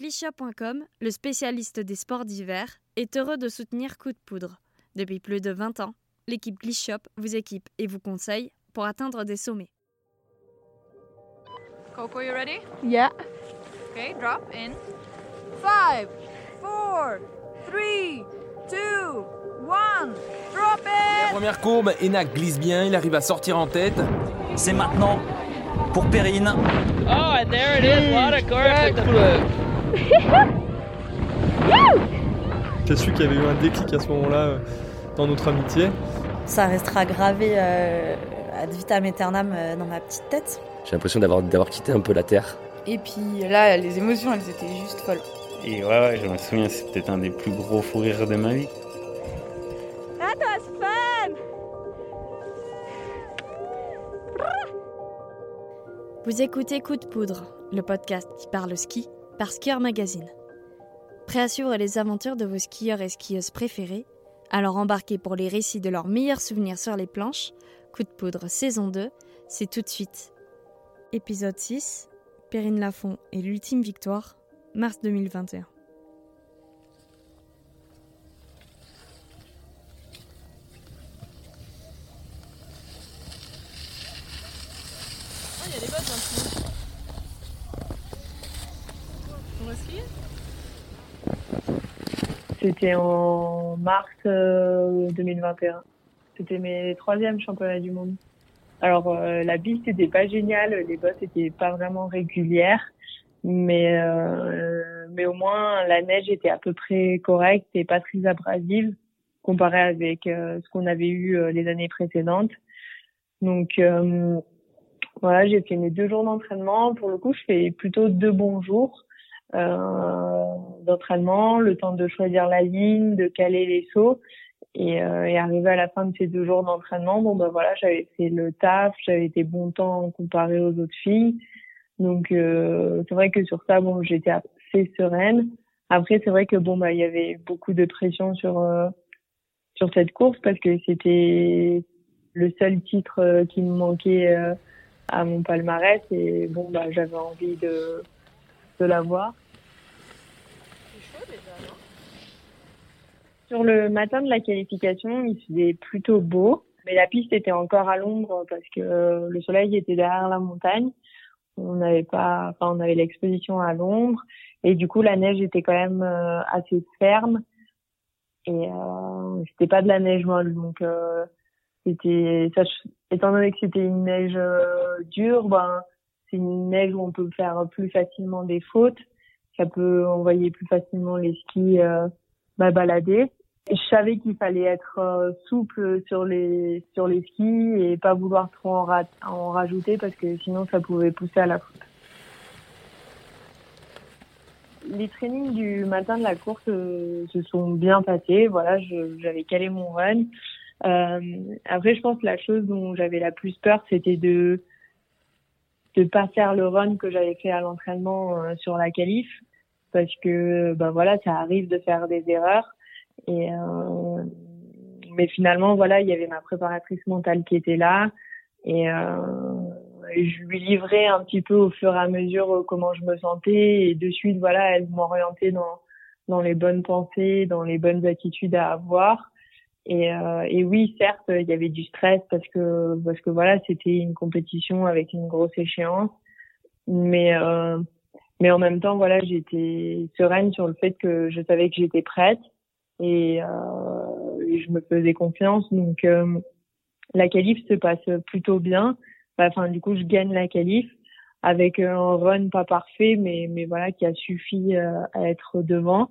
Clichat.com, le spécialiste des sports d'hiver, est heureux de soutenir Coup de Poudre. Depuis plus de 20 ans, l'équipe Clichat vous équipe et vous conseille pour atteindre des sommets. Coco, you ready? Yeah. Okay, drop in. Five, four, three, two, one. Drop it! Première courbe, Enak glisse bien, il arrive à sortir en tête. C'est maintenant pour Perrine. Oh, and there it is. What a course. J'ai su qu'il y avait eu un déclic à ce moment-là euh, dans notre amitié. Ça restera gravé euh, ad vitam aeternam euh, dans ma petite tête. J'ai l'impression d'avoir, d'avoir quitté un peu la Terre. Et puis là, les émotions, elles étaient juste folles. Et ouais, ouais, je me souviens, c'est peut-être un des plus gros fous rires de ma vie. That was fun! Vous écoutez Coup de Poudre, le podcast qui parle ski par Skieur Magazine. Prêt à suivre les aventures de vos skieurs et skieuses préférés Alors embarquez pour les récits de leurs meilleurs souvenirs sur les planches. Coup de Poudre saison 2, c'est tout de suite. Épisode 6, Perrine Lafont et l'ultime victoire, mars 2021. Ah, il y a des bottes en dessous. On va skier? C'était en mars euh, 2021. C'était mes troisièmes championnats du monde. Alors euh, la piste était pas géniale, les bottes étaient pas vraiment régulières, mais euh, mais au moins la neige était à peu près correcte et pas très abrasive comparé avec euh, ce qu'on avait eu euh, les années précédentes. Donc euh, voilà, j'ai fait mes deux jours d'entraînement. Pour le coup, je fais plutôt deux bons jours euh, d'entraînement, le temps de choisir la ligne, de caler les sauts. Et, euh, et arrivé à la fin de ces deux jours d'entraînement, bon ben voilà, j'avais fait le taf, j'avais été bon temps comparé aux autres filles. Donc euh, c'est vrai que sur ça, bon, j'étais assez sereine. Après, c'est vrai que bon bah il y avait beaucoup de pression sur euh, sur cette course parce que c'était le seul titre euh, qui me manquait euh, à mon palmarès et bon bah j'avais envie de de l'avoir. C'est chaud déjà, non? Sur le matin de la qualification, il faisait plutôt beau, mais la piste était encore à l'ombre parce que euh, le soleil était derrière la montagne. On n'avait pas, enfin, on avait l'exposition à l'ombre et du coup la neige était quand même euh, assez ferme et euh, c'était pas de la neige molle, donc euh, c'était, étant donné que c'était une neige euh, dure, ben c'est une neige où on peut faire plus facilement des fautes, ça peut envoyer plus facilement les skis euh, bah, balader. Je savais qu'il fallait être euh, souple sur les sur les skis et pas vouloir trop en, ra- en rajouter parce que sinon ça pouvait pousser à la faute. Les trainings du matin de la course euh, se sont bien passés. Voilà, j'avais calé mon run. Euh, après, je pense que la chose dont j'avais la plus peur, c'était de de pas faire le run que j'avais fait à l'entraînement sur la qualif parce que ben voilà ça arrive de faire des erreurs et euh, mais finalement voilà il y avait ma préparatrice mentale qui était là. Et, euh, je lui livrais un petit peu au fur et à mesure euh, comment je me sentais. Et de suite voilà elle m'orientait dans dans les bonnes pensées dans les bonnes attitudes à avoir. Et, euh, et oui, certes, il y avait du stress parce que parce que voilà, c'était une compétition avec une grosse échéance, mais euh, mais en même temps, voilà, j'étais sereine sur le fait que je savais que j'étais prête et, euh, je me faisais confiance. Donc euh, la qualif se passe plutôt bien. Enfin, du coup, je gagne la qualif avec un run pas parfait, mais mais voilà, qui a suffi euh, à être devant.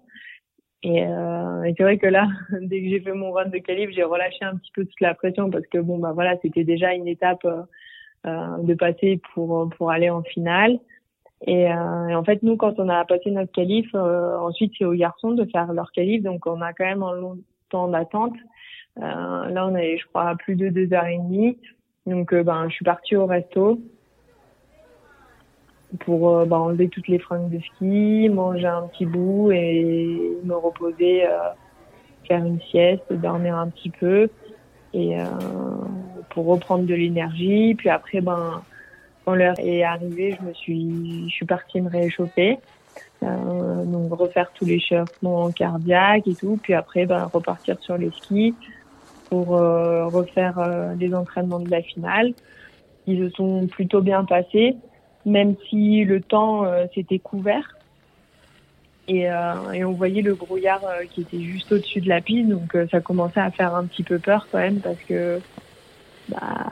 Et, euh, et c'est vrai que là, dès que j'ai fait mon run de qualif, j'ai relâché un petit peu toute la pression parce que bon bah voilà, c'était déjà une étape euh, euh, de passer pour pour aller en finale. Et, euh, en fait, nous, quand on a passé notre qualif, euh, ensuite c'est aux garçons de faire leur qualif, donc on a quand même un long temps d'attente. Euh, là, on avait, je crois, plus de deux heures et demie. Donc, euh, ben, je suis partie au resto pour euh, bah, enlever toutes les fringues de ski, manger un petit bout et me reposer, euh, faire une sieste, dormir un petit peu et pour reprendre de l'énergie. Puis après, ben, l'heure est arrivée, je me suis, je suis partie me réchauffer. Euh, donc refaire tous les chauffements cardiaques et tout, puis après ben, repartir sur les skis pour euh, refaire euh, les entraînements de la finale. Ils se sont plutôt bien passés, même si le temps s'était couvert. Et, et, on voyait le brouillard qui était juste au-dessus de la piste, donc ça commençait à faire un petit peu peur quand même parce que bah,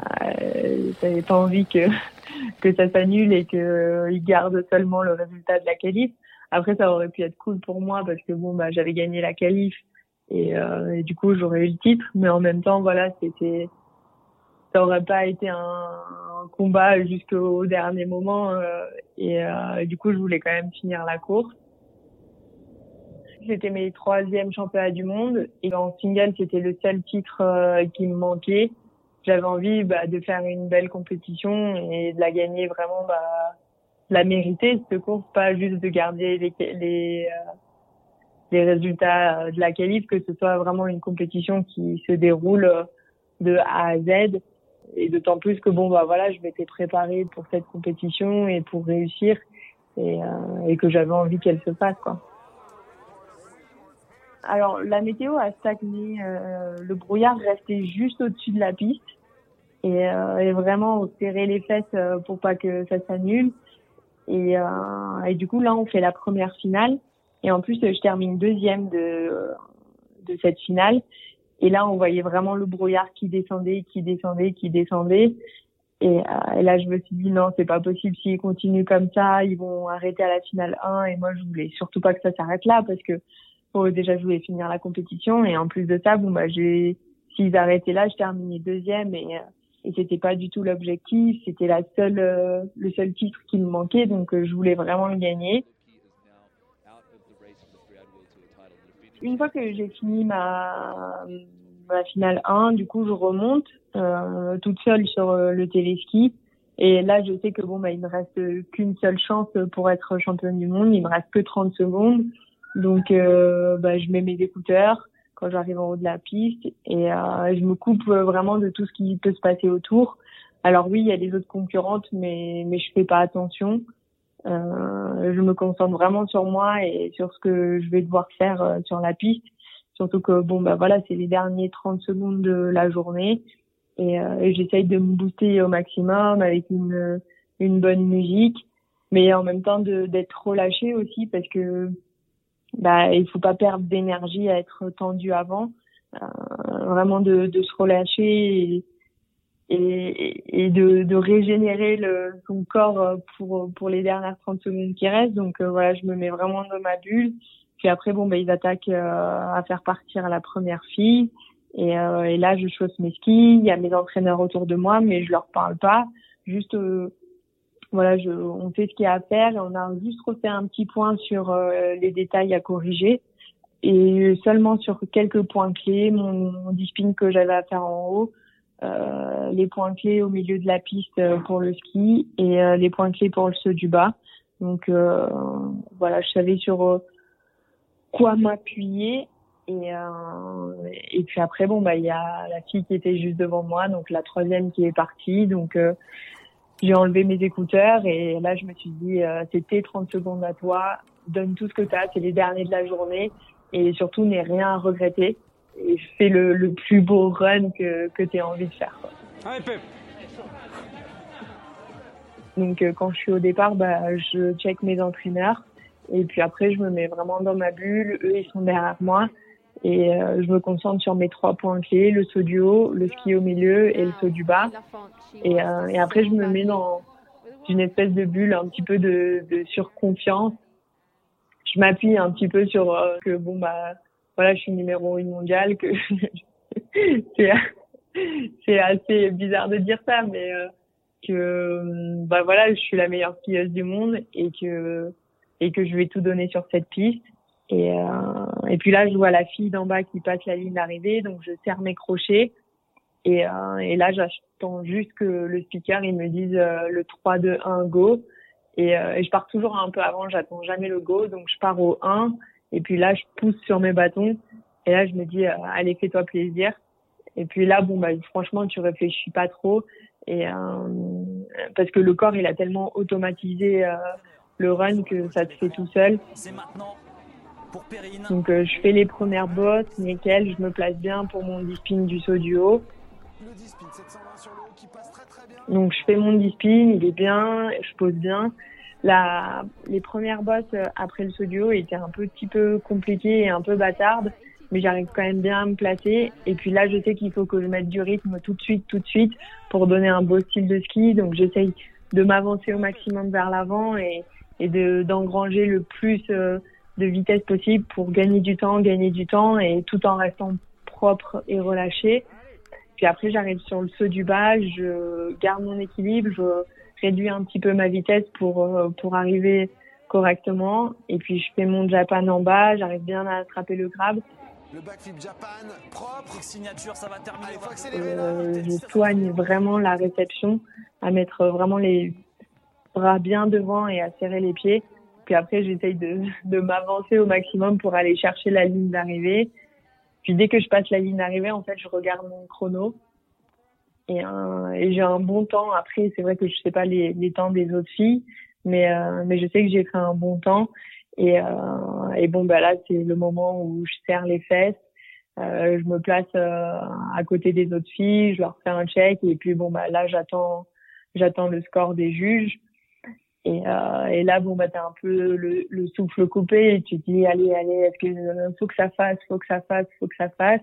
t'avais pas envie que que ça s'annule et qu'ils gardent seulement le résultat de la qualif. Après, ça aurait pu être cool pour moi parce que bon, bah, j'avais gagné la qualif et, euh, du coup, j'aurais eu le titre. Mais en même temps, voilà, c'était, ça aurait pas été un, combat jusqu'au dernier moment. Euh, et, euh, du coup, je voulais quand même finir la course. C'était mes troisièmes championnats du monde et en single, c'était le seul titre euh, qui me manquait. J'avais envie bah, de faire une belle compétition et de la gagner vraiment bah, la mériter cette course, pas juste de garder les les, euh, les résultats euh, de la qualif, que ce soit vraiment une compétition qui se déroule euh, de A à Z. Et d'autant plus que bon bah voilà, je m'étais préparée pour cette compétition et pour réussir et, que j'avais envie qu'elle se fasse quoi. Alors la météo a stagné, le brouillard restait juste au-dessus de la piste et, euh, et vraiment on serrait les fesses pour pas que ça s'annule. Et, euh, et du coup, là, on fait la première finale. Et en plus, je termine deuxième de, de cette finale. Et là, on voyait vraiment le brouillard qui descendait, qui descendait, qui descendait. Et, euh, et là, je me suis dit, non, c'est pas possible. S'ils continuent comme ça, ils vont arrêter à la finale 1. Et moi, je voulais surtout pas que ça s'arrête là parce que bon, déjà, je voulais finir la compétition. Et en plus de ça, bon, bah, j'ai, s'ils arrêtaient là, je terminais deuxième. Et c'était pas du tout l'objectif. C'était la seule, euh, le seul titre qui me manquait, donc euh, je voulais vraiment le gagner. Une fois que j'ai fini ma, ma finale 1, du coup je remonte euh, toute seule sur le téléski. Et là, je sais que bon, bah, il me reste qu'une seule chance pour être championne du monde. Il me reste que 30 secondes. Donc, bah, je mets mes écouteurs quand j'arrive en haut de la piste et euh, je me coupe vraiment de tout ce qui peut se passer autour. Alors oui, il y a les autres concurrentes, mais mais je fais pas attention. Euh, je me concentre vraiment sur moi et sur ce que je vais devoir faire euh, sur la piste. Surtout que bon bah voilà, c'est les derniers 30 secondes de la journée et, euh, et j'essaye de me booster au maximum avec une une bonne musique, mais en même temps d'être relâché aussi parce que bah, il faut pas perdre d'énergie à être tendu avant, euh, vraiment de, de, se relâcher et, et, et de, de, régénérer le, son corps pour, pour les dernières 30 secondes qui restent. Donc euh, voilà, je me mets vraiment dans ma bulle. Puis après, bon, bah, ils attaquent euh, à faire partir la première fille. Et, euh, et, là, je chausse mes skis. Il y a mes entraîneurs autour de moi, mais je leur parle pas. Juste voilà, je, on fait ce qu'il y a à faire et on a juste refait un petit point sur euh, les détails à corriger et seulement sur quelques points clés, mon, mon spin que j'avais à faire en haut, euh, les points clés au milieu de la piste euh, pour le ski et euh, les points clés pour le saut du bas. Donc euh, voilà, je savais sur quoi m'appuyer et, et puis après bon bah il y a la fille qui était juste devant moi, donc la troisième qui est partie, donc j'ai enlevé mes écouteurs et là je me suis dit euh, c'était 30 secondes à toi, donne tout ce que tu as, c'est les derniers de la journée. Et surtout n'aie rien à regretter. Et fais le, le plus beau run que, que tu as envie de faire. Quoi. Donc euh, quand je suis au départ, bah, je check mes entraîneurs. Et puis après je me mets vraiment dans ma bulle, eux ils sont derrière moi et euh, je me concentre sur mes trois points clés, le saut du haut, le ski au milieu et le saut du bas. Et, euh, et après, je me mets dans une espèce de bulle, un petit peu de, de surconfiance. Je m'appuie un petit peu sur euh, que bon bah voilà, je suis numéro une mondiale, que c'est c'est assez bizarre de dire ça, mais euh, que bah voilà, je suis la meilleure skieuse du monde et que et que je vais tout donner sur cette piste. Et, euh, et puis là, je vois la fille d'en bas qui passe la ligne d'arrivée, donc je serre mes crochets. Et, euh, et là, j'attends juste que le speaker il me dise euh, le 3, 2, 1, go. Et, euh, et, je pars toujours un peu avant, j'attends jamais le go, donc je pars au 1. Et puis là, je pousse sur mes bâtons. Et là, je me dis, euh, allez, fais-toi plaisir. Et puis là, bon, bah, franchement, tu réfléchis pas trop. Et parce que le corps, il a tellement automatisé le run que ça te fait tout seul. Donc euh, je fais les premières bottes, nickel, je me place bien pour mon dispin du saut du haut. Donc je fais mon dispin, il est bien, je pose bien. La, les premières bottes euh, après le saut du haut étaient un petit peu compliquées et un peu bâtardes, mais j'arrive quand même bien à me placer. Et puis là, je sais qu'il faut que je mette du rythme tout de suite, tout de suite, pour donner un beau style de ski. Donc j'essaye de m'avancer au maximum vers l'avant et, et de d'engranger le plus euh, de vitesse possible pour gagner du temps, gagner du temps et tout en restant propre et relâché. Puis après, j'arrive sur le saut du bas, je garde mon équilibre, je réduis un petit peu ma vitesse pour euh, pour arriver correctement. Et puis je fais mon Japan en bas, j'arrive bien à attraper le crabe. Le backflip Japan, propre. Signature, ça va terminer. Euh, je soigne vraiment la réception, à mettre vraiment les bras bien devant et à serrer les pieds. Puis après, j'essaye de, de m'avancer au maximum pour aller chercher la ligne d'arrivée. Puis dès que je passe la ligne d'arrivée, en fait, je regarde mon chrono. Et, euh, et j'ai un bon temps. Après, c'est vrai que je sais pas les, les temps des autres filles, mais, euh, mais je sais que j'ai fait un bon temps. Et, euh, et bon, bah là, c'est le moment où je serre les fesses. Euh, je me place euh, à côté des autres filles, je leur fais un check et puis bon bah là j'attends j'attends le score des juges et, euh, et là, bon, bah, t'as un peu le, le, souffle coupé et tu te dis, allez, allez, est-ce que faut que ça fasse, faut que ça fasse, faut que ça fasse.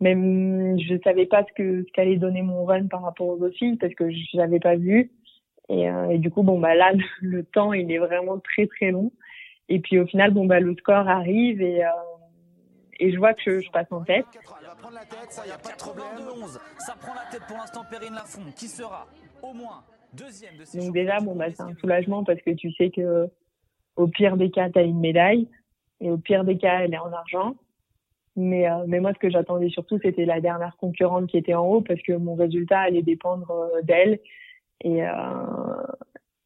Même, je savais pas ce que ce qu'allait donner mon run par rapport aux autres filles parce que je l'avais pas vu. Et, euh, et, du coup, bon, bah, là, le temps, il est vraiment très, très long. Et puis, au final, bon, bah, le score arrive et, euh, et je vois que je, je passe en tête. Ça prend la tête pour l'instant, Perrine Lafont, qui sera au moins donc déjà, bon, bah, c'est un soulagement parce que tu sais que au pire des cas, tu as une médaille et au pire des cas, elle est en argent. Mais, euh, mais moi, ce que j'attendais surtout, c'était la dernière concurrente qui était en haut parce que mon résultat allait dépendre euh, d'elle. Et, euh,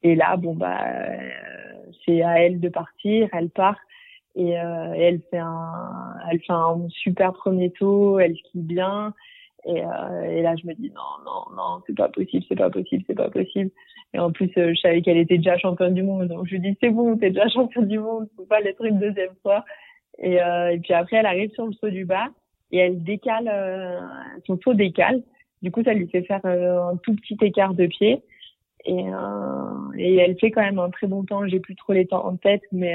et là, bon, bah, c'est à elle de partir. Elle part et, elle fait un, elle fait un super premier tour. Elle skie bien. Et, euh, et là, je me dis non, non, non, c'est pas possible, c'est pas possible, c'est pas possible. Et en plus, euh, je savais qu'elle était déjà championne du monde, donc je lui dis c'est bon, t'es déjà championne du monde, faut pas l'être une deuxième fois. Et, euh, et puis après, elle arrive sur le saut du bas et elle décale, euh, son saut décale. Du coup, ça lui fait faire euh, un tout petit écart de pied. Et, et elle fait quand même un très bon temps. J'ai plus trop les temps en tête, mais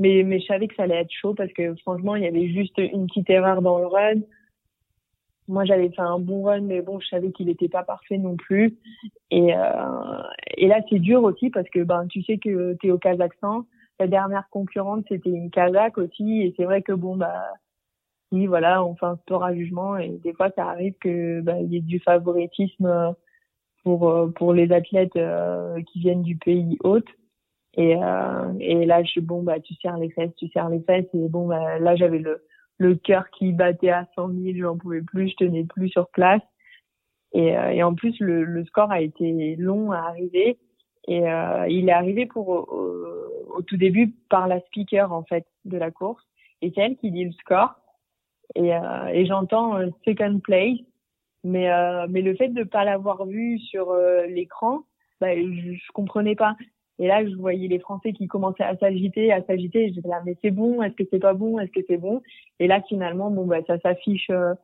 mais mais je savais que ça allait être chaud parce que franchement, il y avait juste une petite erreur dans le run moi j'avais fait un bon run mais bon je savais qu'il n'était pas parfait non plus. Et euh, et là c'est dur aussi parce que ben tu sais que tu es au Kazakhstan. La dernière concurrente c'était une Kazakh aussi. Et c'est vrai que bon bah oui voilà on fait un sport à jugement. Et des fois ça arrive que bah, y ait du favoritisme pour pour les athlètes euh, qui viennent du pays hôte. Et euh, et là je bon bah tu serres les fesses tu serres les fesses. Et bon bah là j'avais le le cœur qui battait à 100 000, j'en pouvais plus, je tenais plus sur place. Et, euh, et en plus, le, le, score a été long à arriver. Et euh, il est arrivé pour au, tout début par la speaker en fait de la course. Et c'est elle qui dit le score. Et, euh, et j'entends second place. Mais mais le fait de pas l'avoir vu sur l'écran, bah, je, je comprenais pas. Et là, je voyais les Français qui commençaient à s'agiter, à s'agiter. J'étais là, mais c'est bon, est-ce que c'est pas bon, est-ce que c'est bon? Et là, finalement, bon, bah, ça s'affiche euh,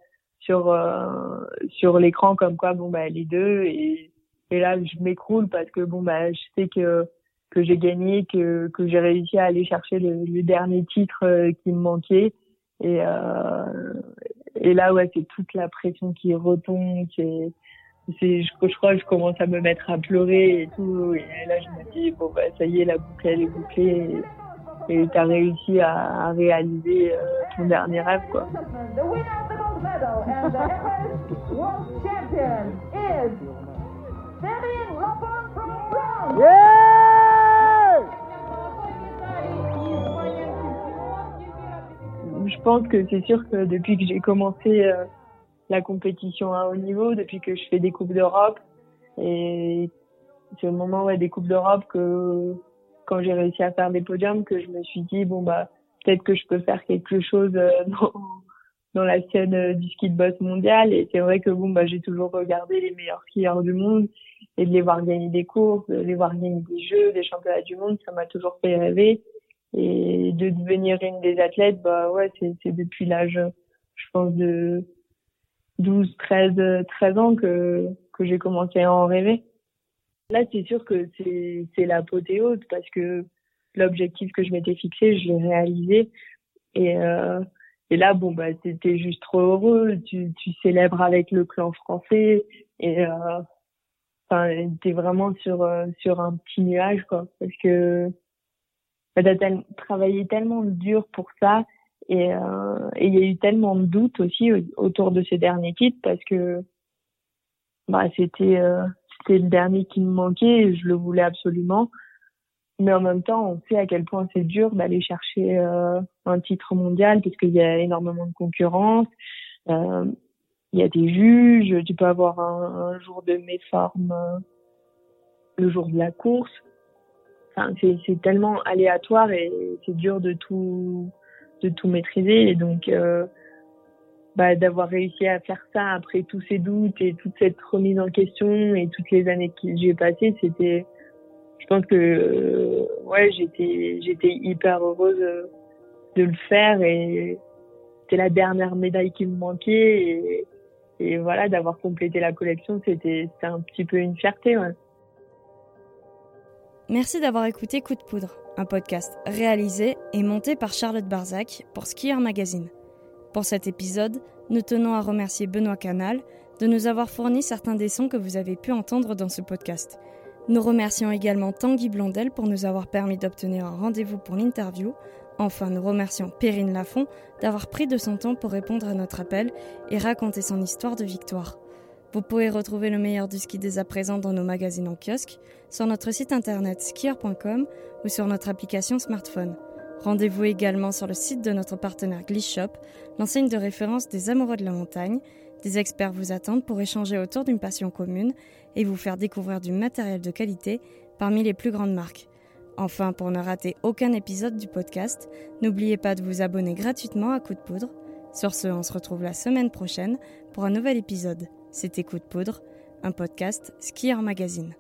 sur euh, sur l'écran comme quoi, bon, bah, les deux. Et, et là, je m'écroule parce que bon, bah, je sais que que j'ai gagné, que que j'ai réussi à aller chercher le, le dernier titre euh, qui me manquait. Et et là, ouais, c'est toute la pression qui retombe, c'est je, je, crois que je commence à me mettre à pleurer et tout. Et là je me dis bon bah ça y est la boucle elle est bouclée. Et tu as réussi à, à réaliser euh, ton dernier rêve quoi. Je pense que c'est sûr que depuis que j'ai commencé euh, la compétition à haut niveau depuis que je fais des coupes d'Europe. Et c'est au moment ouais des coupes d'Europe que quand j'ai réussi à faire des podiums que je me suis dit bon bah peut-être que je peux faire quelque chose euh, dans, dans la scène euh, du ski de boss mondial. Et c'est vrai que bon bah j'ai toujours regardé les meilleurs skieurs du monde. Et de les voir gagner des courses, de les voir gagner des jeux, des championnats du monde, ça m'a toujours fait rêver. Et de devenir une des athlètes, bah ouais, c'est, c'est depuis l'âge, je pense, de 12, 13, 13 ans que, que j'ai commencé à en rêver. Là, c'est sûr que c'est, c'est l'apothéose parce que l'objectif que je m'étais fixé, je l'ai réalisé. Et, euh, et là, bon, bah, t'es juste trop heureux. Tu, tu célèbres avec le clan français et euh, enfin, t'es vraiment sur sur un petit nuage, quoi, parce que bah, t'as travaillé tellement dur pour ça et euh, il y a eu tellement de doutes aussi autour de ces derniers titres parce que bah c'était euh, c'était le dernier qui me manquait et je le voulais absolument mais en même temps, on sait à quel point c'est dur d'aller chercher euh, un titre mondial parce qu'il y a énormément de concurrence. Euh, il y a des juges, tu peux avoir un, jour de méforme euh, le jour de la course. Enfin, c'est tellement aléatoire et c'est dur de tout de tout maîtriser et donc euh, bah, d'avoir réussi à faire ça après tous ces doutes et toute cette remise en question et toutes les années que j'ai passées, c'était je pense que euh, ouais j'étais j'étais hyper heureuse de le faire et c'était la dernière médaille qui me manquait et, voilà d'avoir complété la collection c'était un petit peu une fierté. Merci d'avoir écouté Coup de poudre, un podcast réalisé et monté par Charlotte Barzac pour Skier Magazine. Pour cet épisode, nous tenons à remercier Benoît Canal de nous avoir fourni certains des sons que vous avez pu entendre dans ce podcast. Nous remercions également Tanguy Blondel pour nous avoir permis d'obtenir un rendez-vous pour l'interview. Enfin, nous remercions Perrine Lafont d'avoir pris de son temps pour répondre à notre appel et raconter son histoire de victoire. Vous pouvez retrouver le meilleur du ski dès à présent dans nos magazines en kiosque, sur notre site internet skier.com ou sur notre application smartphone. Rendez-vous également sur le site de notre partenaire Shop, l'enseigne de référence des amoureux de la montagne. Des experts vous attendent pour échanger autour d'une passion commune et vous faire découvrir du matériel de qualité parmi les plus grandes marques. Enfin, pour ne rater aucun épisode du podcast, n'oubliez pas de vous abonner gratuitement à Coup de Poudre. Sur ce, on se retrouve la semaine prochaine pour un nouvel épisode. C'était Coup de Poudre, un podcast Skier Magazine.